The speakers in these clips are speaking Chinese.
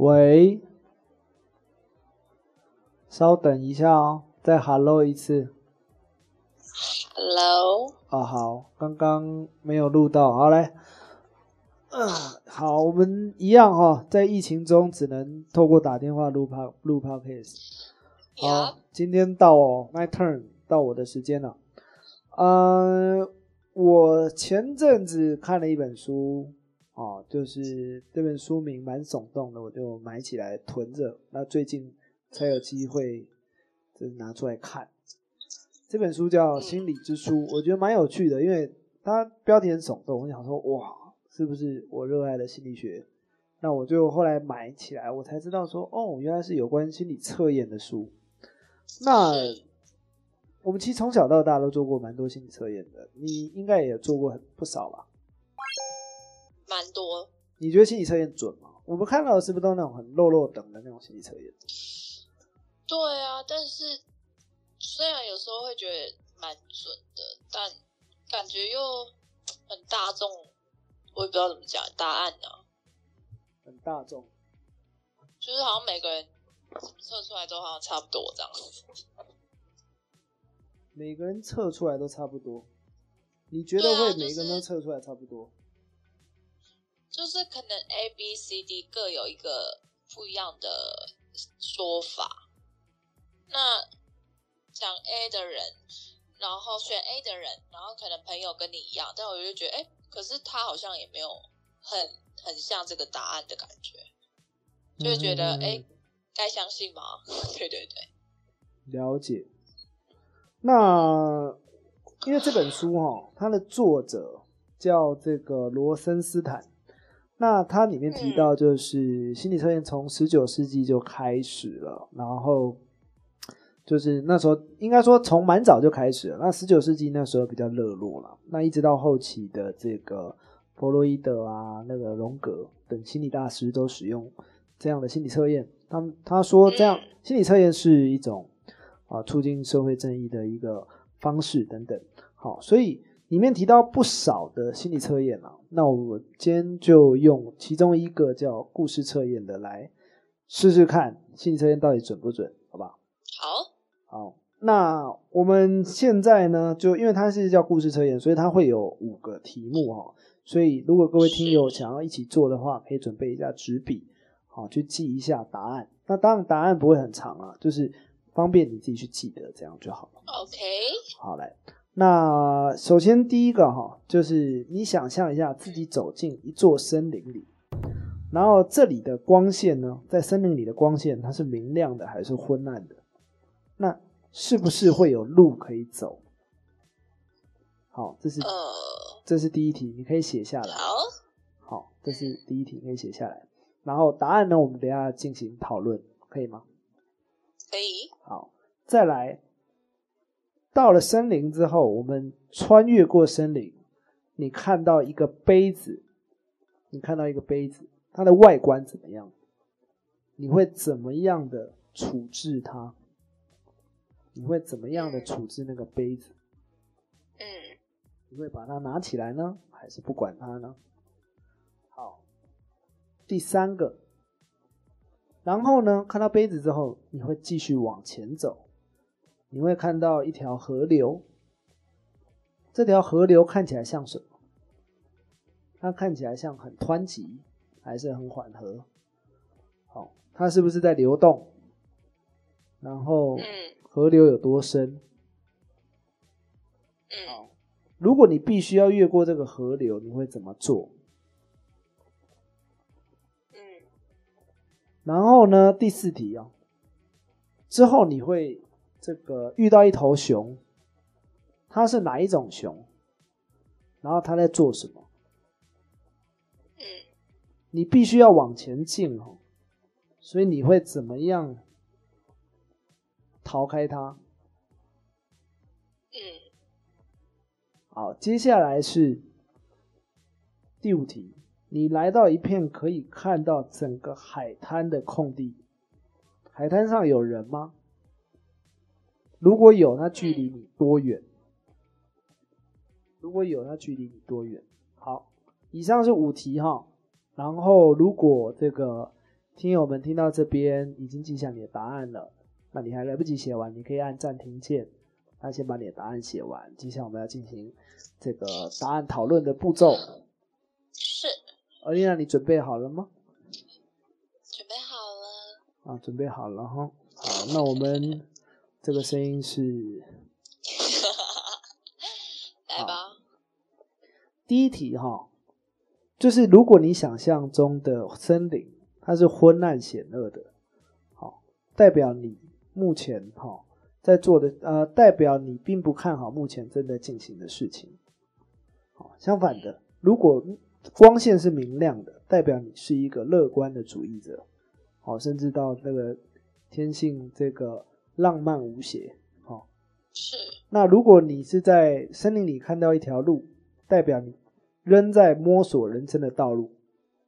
喂，稍等一下哦，再 hello 一次。Hello，啊，好，刚刚没有录到，好来，嗯、好，我们一样哈、在疫情中只能透过打电话录 p 录 podcast。好，今天到哦，my turn，到我的时间了。呃，我前阵子看了一本书，哦，就是这本书名蛮耸动的，我就买起来囤着。那最近才有机会，就拿出来看。这本书叫《心理之书》，我觉得蛮有趣的，因为它标题很耸动。我想说，哇，是不是我热爱的心理学？那我就后来买起来，我才知道说，哦，原来是有关心理测验的书。那我们其实从小到大都做过蛮多心理测验的，你应该也做过很不少吧？蛮多。你觉得心理测验准吗？我们看到的是不是都那种很肉肉等的那种心理测验？对啊，但是虽然有时候会觉得蛮准的，但感觉又很大众，我也不知道怎么讲答案呢、很大众，就是好像每个人测出来都好像差不多这样子。每个人测出来都差不多。你觉得会每个人都测出来差不多？就是可能 A、B、C、D 各有一个不一样的说法。那讲 A 的人，然后选 A 的人，然后可能朋友跟你一样，但我就觉得，哎，可是他好像也没有很很像这个答案的感觉，就会觉得，嗯哎、该相信吗？对对对，了解。那因为这本书哈、它的作者叫这个罗森斯坦，那它里面提到就是心理测验从十九世纪就开始了，然后就是那时候应该说从蛮早就开始了。那十九世纪那时候比较热络了，那一直到后期的这个弗洛伊德啊、那个荣格等心理大师都使用这样的心理测验。他们他说这样嗯心理测验是一种啊促进社会正义的一个方式等等。好，所以里面提到不少的心理测验啊，那我今天就用其中一个叫故事测验的来试试看心理测验到底准不准，好不好？好，好，那我们现在呢，就因为它是叫故事测验，所以它会有五个题目哈、所以如果各位听友想要一起做的话，可以准备一下纸笔，好去记一下答案。那当然答案不会很长啊，就是方便你自己去记得，这样就好了。OK，好，来，那首先第一个哈，就是你想象一下自己走进一座森林里，然后这里的光线呢，在森林里的光线它是明亮的还是昏暗的？那是不是会有路可以走？好，这是呃，这是第一题，你可以写下来。好，好，这是第一题，你可以写下来。然后答案呢，我们等一下进行讨论，可以吗？可以，好，再来，到了森林之后，我们穿越过森林，你看到一个杯子，你看到一个杯子，它的外观怎么样？你会怎么样的处置它？你会怎么样的处置那个杯子？嗯，你会把它拿起来呢，还是不管它呢？好，第三个，然后呢，看到杯子之后，你会继续往前走，你会看到一条河流。这条河流看起来像什么？它看起来像很湍急，还是很缓和？好，它是不是在流动？然后嗯，河流有多深？嗯，好，如果你必须要越过这个河流，你会怎么做？嗯，然后呢，第四题哦，之后你会这个遇到一头熊，它是哪一种熊？然后它在做什么？嗯，你必须要往前进哦，所以你会怎么样逃开它？嗯，好，接下来是第五题。你来到一片可以看到整个海滩的空地，海滩上有人吗？如果有，那距离你多远？如果有，那距离你多远？好，以上是五题哈。然后，如果这个听友们听到这边已经记下你的答案了，那你还来不及写完，你可以按暂停键，那先把你的答案写完。接下来我们要进行这个答案讨论的步骤。是欧丽娜，你准备好了吗？准备好了。啊，准备好了哈。好，那我们这个声音是 来吧。第一题哈，就是如果你想象中的森林它是昏暗险恶的，好，代表你目前哈在做的呃，代表你并不看好目前正在进行的事情。好，相反的，如果光线是明亮的，代表你是一个乐观的主义者。好，甚至到那个天性这个浪漫无邪。好，是。那如果你是在森林里看到一条路，代表你仍在摸索人生的道路。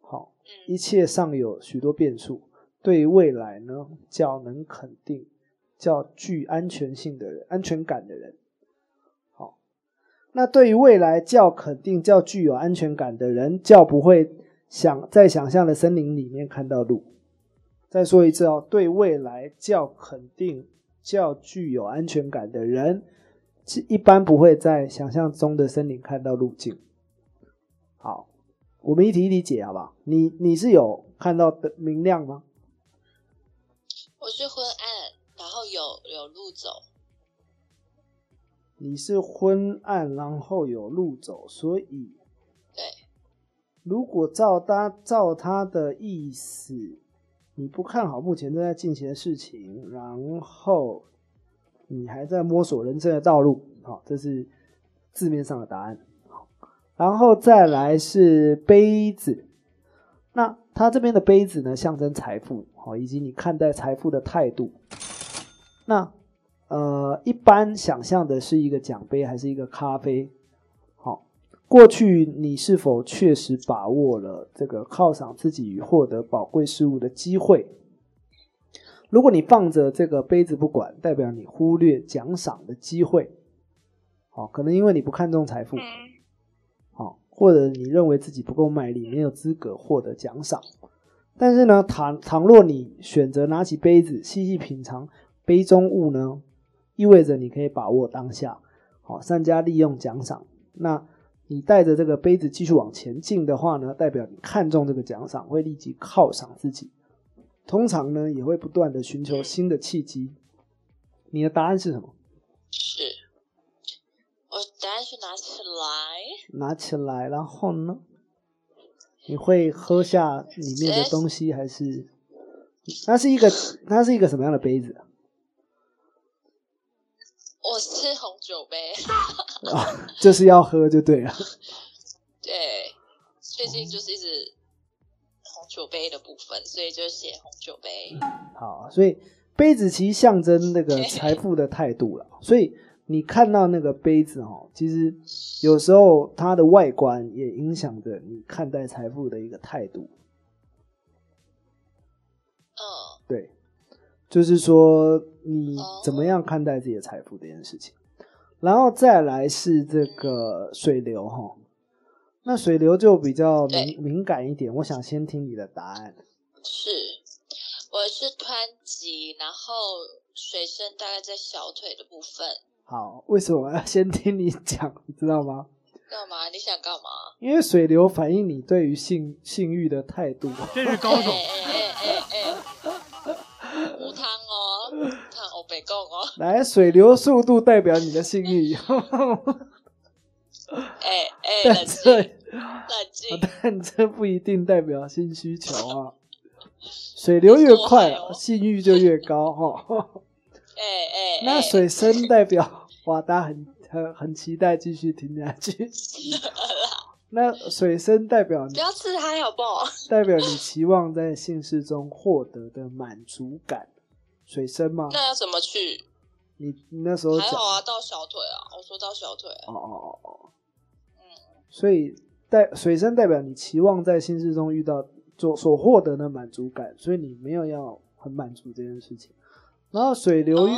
好，一切尚有许多变数。对未来呢，较能肯定、较具安全性的人、安全感的人。好，那对于未来较肯定、较具有安全感的人，较不会想在想象的森林里面看到路。再说一次哦，对未来较肯定、较具有安全感的人，一般不会在想象中的森林看到路径。好，我们一题一题解，好不好？你你是有看到的明亮吗？我是昏暗，然后有有路走。你是昏暗，然后有路走，所以对。如果照他照他的意思。你不看好目前正在进行的事情，然后你还在摸索人生的道路，好，这是字面上的答案。好，然后再来是杯子，那它这边的杯子呢，象征财富，好，以及你看待财富的态度。那呃，一般想象的是一个奖杯还是一个咖啡？过去你是否确实把握了这个犒赏自己与获得宝贵事物的机会？如果你放着这个杯子不管，代表你忽略奖赏的机会。好，可能因为你不看重财富，好，或者你认为自己不够卖力，没有资格获得奖赏。但是呢，倘倘若你选择拿起杯子细细品尝杯中物呢，意味着你可以把握当下，好，善加利用奖赏。那你带着这个杯子继续往前进的话呢，代表你看中这个奖赏，会立即犒赏自己。通常呢，也会不断的寻求新的契机。你的答案是什么？是，我答案是拿起来。拿起来，然后呢？你会喝下里面的东西，还是？它是一个，它是一个什么样的杯子？我是红酒杯啊，就是要喝就对了。对，最近就是一直红酒杯的部分，所以就写红酒杯。好，所以杯子其实象征那个财富的态度了。所以你看到那个杯子哦，其实有时候它的外观也影响着你看待财富的一个态度。嗯，对。就是说，你怎么样看待自己的财富这件事情，然后再来是这个水流哈，那水流就比较敏敏感一点。我想先听你的答案。是，我是湍急，然后水深大概在小腿的部分。好，为什么要先听你讲？你知道吗？干嘛？你想干嘛？因为水流反映你对于性性欲的态度。这是高手。无汤哦，汤欧北贡哦。来，水流速度代表你的性欲。哎 哎，冷静，冷静。但这不一定代表性需求啊。水流越快，性欲就越高哈。哎哎，那水深代表哇，大家很很很期待继续听下去。那水深代表你不要自嗨好不好？代表你期望在性事中获得的满足感。水深吗？那要怎么去？你那时候还好啊，到小腿啊。我说到小腿。哦哦哦哦。嗯。所以代水深代表你期望在性事中遇到所所获得的满足感，所以你没有要很满足这件事情。然后水流越，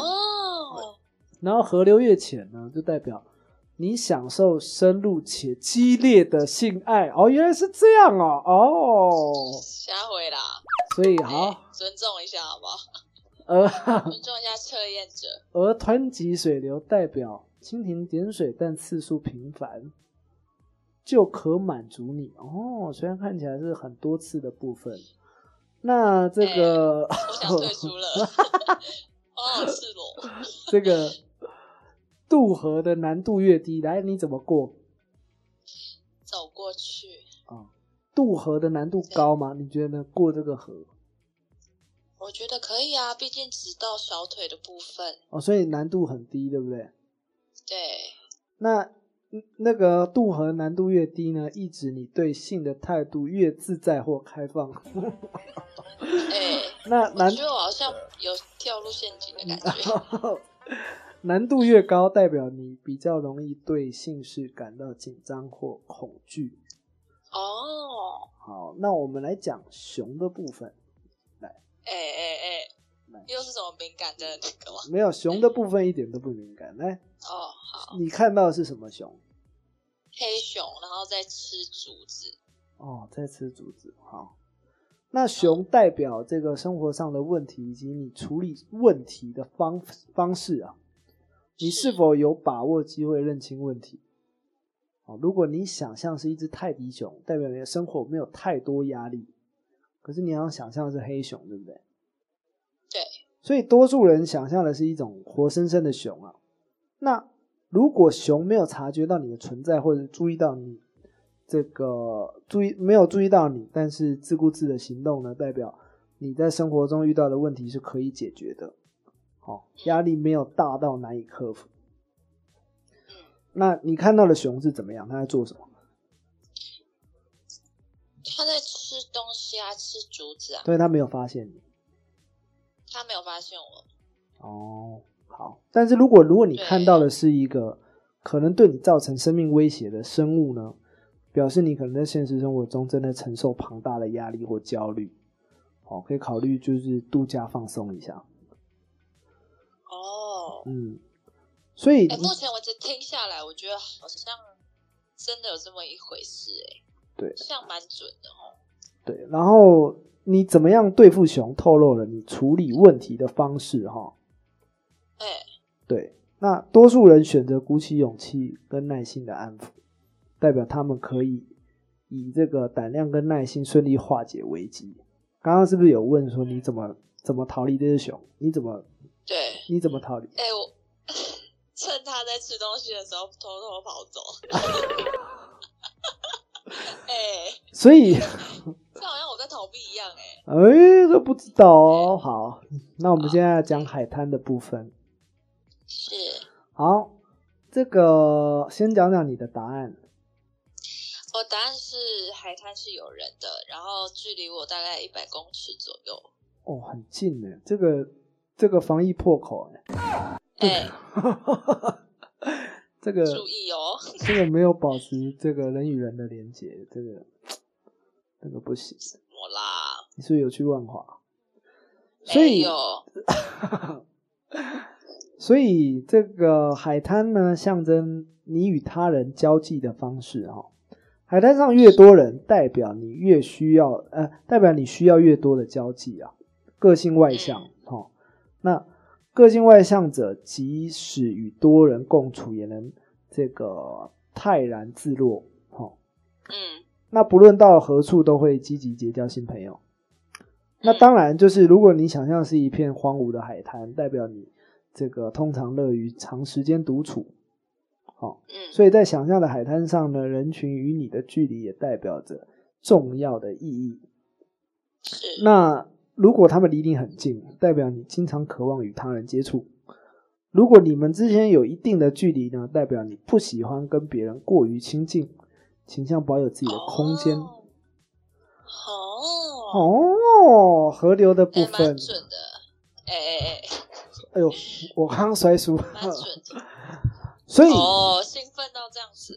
然后河流越浅呢，就代表你享受深入且激烈的性爱。哦，原来是这样哦，哦，下回啦，所以哎好，尊重一下好不好？呃尊重一下测验者。而湍急水流代表蜻蜓点水，但次数频繁，就可满足你哦。虽然看起来是很多次的部分，那这个、我想退出了，我好赤裸。这个渡河的难度越低，来你怎么过走过去，啊？渡河的难度高吗？你觉得呢？过这个河我觉得可以啊，毕竟只到小腿的部分。哦，所以难度很低，对不对？对，那嗯那个渡河难度越低呢，意指你对性的态度越自在或开放。哎、那难我觉得我好像有跳入陷阱的感觉。难度越高，代表你比较容易对性事感到紧张或恐惧。哦，好，那我们来讲熊的部分。来哎哎来哎，又是什么敏感的那个吗？没有熊的部分一点都不敏感。来，哦，好，你看到的是什么熊？黑熊，然后再吃竹子。哦，在吃竹子。好，那熊代表这个生活上的问题以及你处理问题的方方式啊。你是否有把握机会认清问题？哦，如果你想象是一只泰迪熊，代表你的生活没有太多压力。可是你要想象的是黑熊，对不对？对。所以多数人想象的是一种活生生的熊啊。那如果熊没有察觉到你的存在，或者注意到你这个注意没有注意到你，但是自顾自的行动呢，代表你在生活中遇到的问题是可以解决的。好、压力没有大到难以克服。那你看到的熊是怎么样？它在做什么？它在吃东西啊，吃竹子啊，对，它没有发现你。他没有发现我。哦，好。但是如果如果你看到的是一个可能对你造成生命威胁的生物呢，表示你可能在现实生活中正在承受庞大的压力或焦虑。哦，可以考虑就是度假放松一下。哦，嗯，所以哎、目前为止听下来，我觉得好像真的有这么一回事、哎，对像蛮准的哦。对，然后你怎么样对付熊，透露了你处理问题的方式哈。哎、对，那多数人选择鼓起勇气跟耐心的安抚，代表他们可以以这个胆量跟耐心顺利化解危机。刚刚是不是有问说你怎么怎么逃离这只熊？你怎么对，你怎么逃离？哎、我趁他在吃东西的时候偷偷跑走。哎、所以，这好像我在逃避一样、哎，哎，这不知道哦。好，那我们现在要讲海滩的部分。是好，这个先讲讲你的答案。我答案是海滩是有人的，然后距离我大概一百公尺左右。哦，很近呢，这个这个防疫破口哎，哎、这个注意哦。这个没有保持这个人与人的连接，这个这个不行。你是不是有去万华？所以 所以这个海滩呢，象征你与他人交际的方式哈、海滩上越多人，代表你越需要呃，代表你需要越多的交际啊。个性外向那个性外向者，即使与多人共处，也能这个泰然自若哈、哦。嗯，那不论到何处，都会积极结交新朋友。那当然，就是如果你想象是一片荒芜的海滩，代表你这个通常乐于长时间独处。好、嗯，所以在想象的海滩上呢，人群与你的距离也代表着重要的意义。那如果他们离你很近，代表你经常渴望与他人接触；如果你们之间有一定的距离呢，代表你不喜欢跟别人过于亲近，倾向保有自己的空间。哦，哦，哦，河流的部哎，分蛮，准的，哎哎哎，哎呦，我刚刚摔书。所以哦，兴奋到这样子，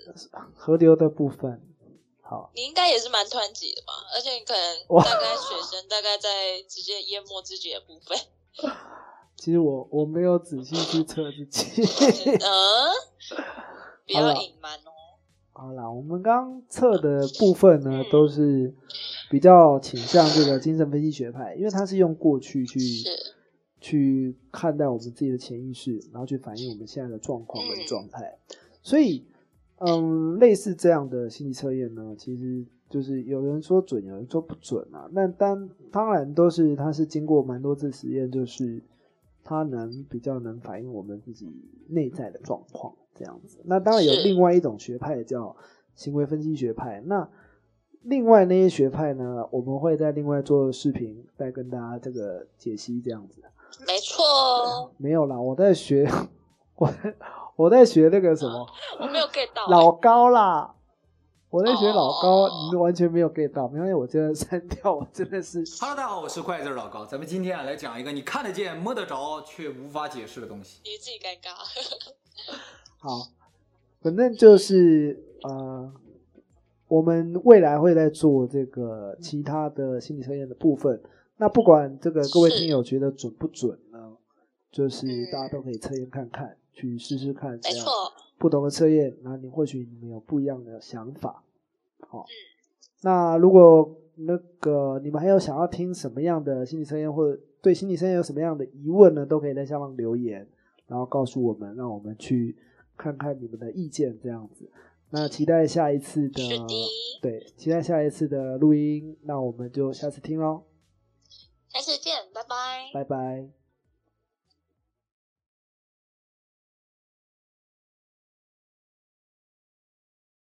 河流的部分，好，你应该也是蛮湍急的嘛，而且你可能大概水深大概在直接淹没自己的部分。其实我我没有仔细去测自己，嗯，不要隐瞒哦。好啦，我们刚测的部分呢，都是比较倾向这个精神分析学派，因为它是用过去去去看待我们自己的潜意识，然后去反映我们现在的状况跟状态。所以，嗯，类似这样的心理测验呢，其实就是有人说准，有人说不准啊。那当当然都是它是经过蛮多次实验，就是它能比较能反映我们自己内在的状况。这样子，那当然有另外一种学派叫行为分析学派。那另外那些学派呢，我们会在另外做视频再跟大家这个解析。这样子，没错。没有啦，我在学，我 我在学那个什么，我没有 get 到老高啦。我在学老高，你们完全没有 get 到，没关系，我真的删掉。我真的是。Hello，大家好，我是怪字老高。咱们今天啊来讲一个你看得见、摸得着却无法解释的东西。你自己尴尬。好，反正就是呃，我们未来会在做这个其他的心理测验的部分。那不管这个各位听友觉得准不准呢，就是大家都可以测验看看，去试试看。没错，不同的测验，那你或许你们有不一样的想法。好，那如果那个你们还有想要听什么样的心理测验，或者对心理测验有什么样的疑问呢，都可以在下方留言，然后告诉我们，让我们去。看看你们的意见，这样子，那期待下一次的，对，期待下一次的录音，那我们就下次听喽，下次见，拜拜，拜拜。